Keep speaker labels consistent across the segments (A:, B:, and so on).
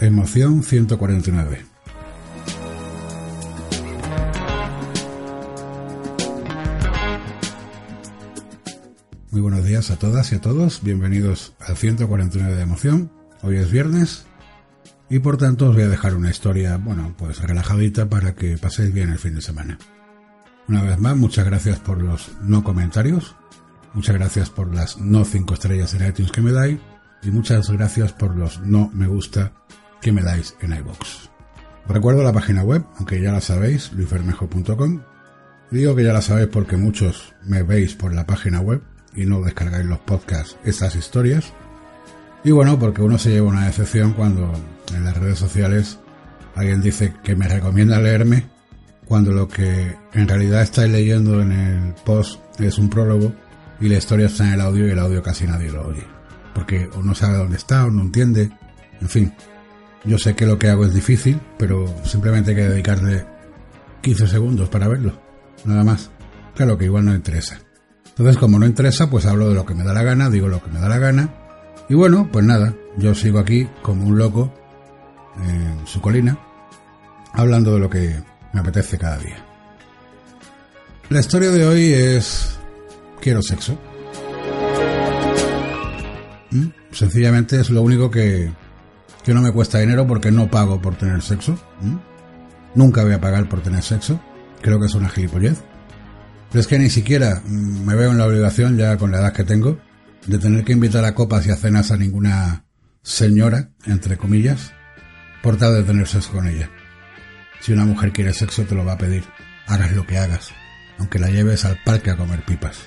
A: Emoción 149. Muy buenos días a todas y a todos. Bienvenidos al 149 de Emoción. Hoy es viernes y por tanto os voy a dejar una historia, bueno, pues relajadita para que paséis bien el fin de semana. Una vez más, muchas gracias por los no comentarios, muchas gracias por las no 5 estrellas en iTunes que me dais y muchas gracias por los no me gusta que me dais en iBox. Recuerdo la página web, aunque ya la sabéis, luisfermejo.com. Digo que ya la sabéis porque muchos me veis por la página web y no descargáis los podcasts, estas historias. Y bueno, porque uno se lleva una decepción cuando en las redes sociales alguien dice que me recomienda leerme cuando lo que en realidad estáis leyendo en el post es un prólogo y la historia está en el audio y el audio casi nadie lo oye. Porque o no sabe dónde está o no entiende. En fin, yo sé que lo que hago es difícil, pero simplemente hay que dedicarle 15 segundos para verlo. Nada más. Claro que igual no interesa. Entonces, como no interesa, pues hablo de lo que me da la gana, digo lo que me da la gana. Y bueno, pues nada, yo sigo aquí como un loco en su colina, hablando de lo que me apetece cada día. La historia de hoy es quiero sexo. ¿Mm? Sencillamente es lo único que, que no me cuesta dinero porque no pago por tener sexo. Nunca voy a pagar por tener sexo. Creo que es una gilipollez. Es que ni siquiera mm, me veo en la obligación, ya con la edad que tengo, de tener que invitar a copas y a cenas a ninguna señora, entre comillas, por tal de tener sexo con ella. Si una mujer quiere sexo, te lo va a pedir. Hagas lo que hagas, aunque la lleves al parque a comer pipas.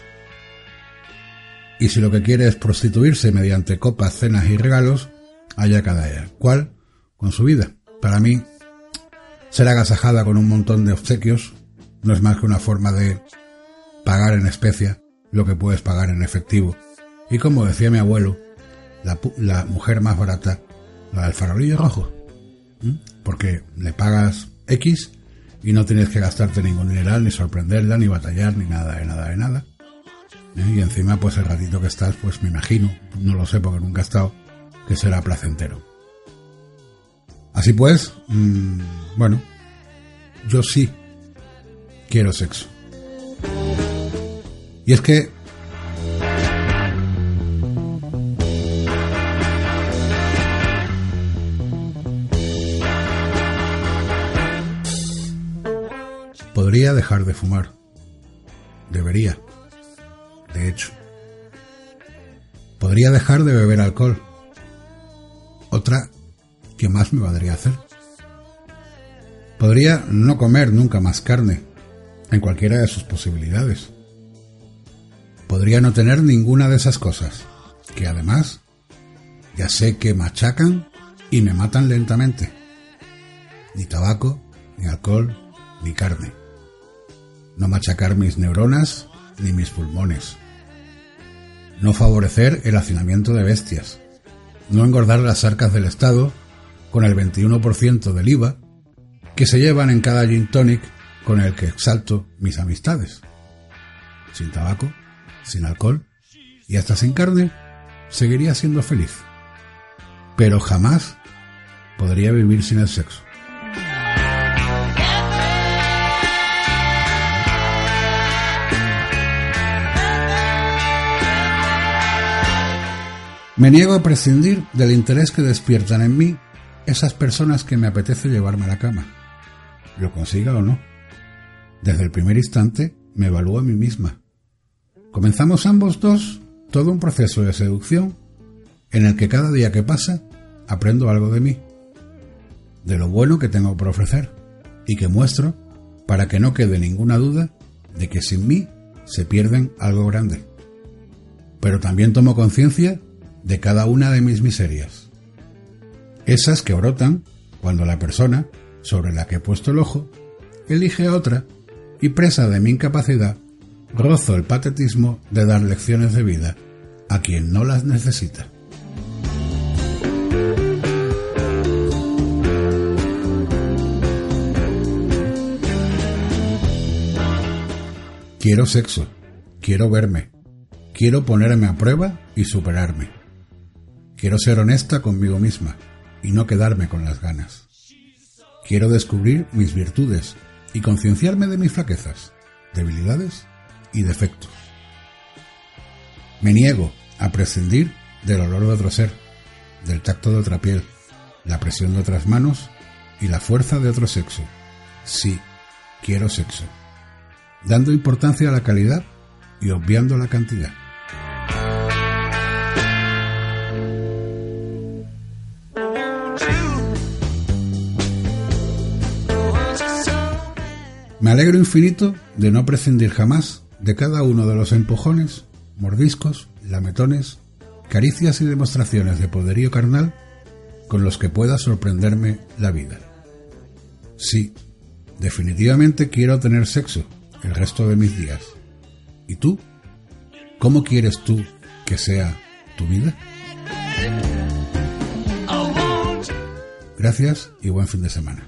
A: Y si lo que quiere es prostituirse mediante copas, cenas y regalos, haya cada ella. ¿Cuál? Con su vida. Para mí, ser agasajada con un montón de obsequios no es más que una forma de pagar en especia lo que puedes pagar en efectivo. Y como decía mi abuelo, la, mujer más barata, la del farolillo rojo. Porque le pagas X y no tienes que gastarte ningún dineral, ni sorprenderla, ni batallar, ni nada, de nada, de nada. ¿Eh? Y encima, pues el ratito que estás, pues me imagino, no lo sé porque nunca he estado, que será placentero. Así pues, mm, bueno, yo sí quiero sexo. Y es que podría dejar de fumar. Debería. De hecho. Podría dejar de beber alcohol. Otra que más me valdría hacer. Podría no comer nunca más carne, en cualquiera de sus posibilidades. Podría no tener ninguna de esas cosas, que además ya sé que machacan y me matan lentamente. Ni tabaco, ni alcohol, ni carne. No machacar mis neuronas ni mis pulmones. No favorecer el hacinamiento de bestias. No engordar las arcas del Estado con el 21% del IVA que se llevan en cada gin tonic con el que exalto mis amistades. Sin tabaco, sin alcohol y hasta sin carne, seguiría siendo feliz. Pero jamás podría vivir sin el sexo. Me niego a prescindir del interés que despiertan en mí esas personas que me apetece llevarme a la cama, lo consiga o no. Desde el primer instante me evalúo a mí misma. Comenzamos ambos dos todo un proceso de seducción en el que cada día que pasa aprendo algo de mí, de lo bueno que tengo por ofrecer y que muestro para que no quede ninguna duda de que sin mí se pierden algo grande. Pero también tomo conciencia de cada una de mis miserias Esas que brotan cuando la persona sobre la que he puesto el ojo elige a otra y presa de mi incapacidad, rozo el patetismo de dar lecciones de vida a quien no las necesita. Quiero sexo, quiero verme, quiero ponerme a prueba y superarme. Quiero ser honesta conmigo misma y no quedarme con las ganas. Quiero descubrir mis virtudes y concienciarme de mis flaquezas, debilidades y defectos. Me niego a prescindir del olor de otro ser, del tacto de otra piel, la presión de otras manos y la fuerza de otro sexo. Sí, quiero sexo dando importancia a la calidad y obviando la cantidad. Me alegro infinito de no prescindir jamás de cada uno de los empujones, mordiscos, lametones, caricias y demostraciones de poderío carnal con los que pueda sorprenderme la vida. Sí, definitivamente quiero tener sexo, el resto de mis días. ¿Y tú? ¿Cómo quieres tú que sea tu vida? Gracias y buen fin de semana.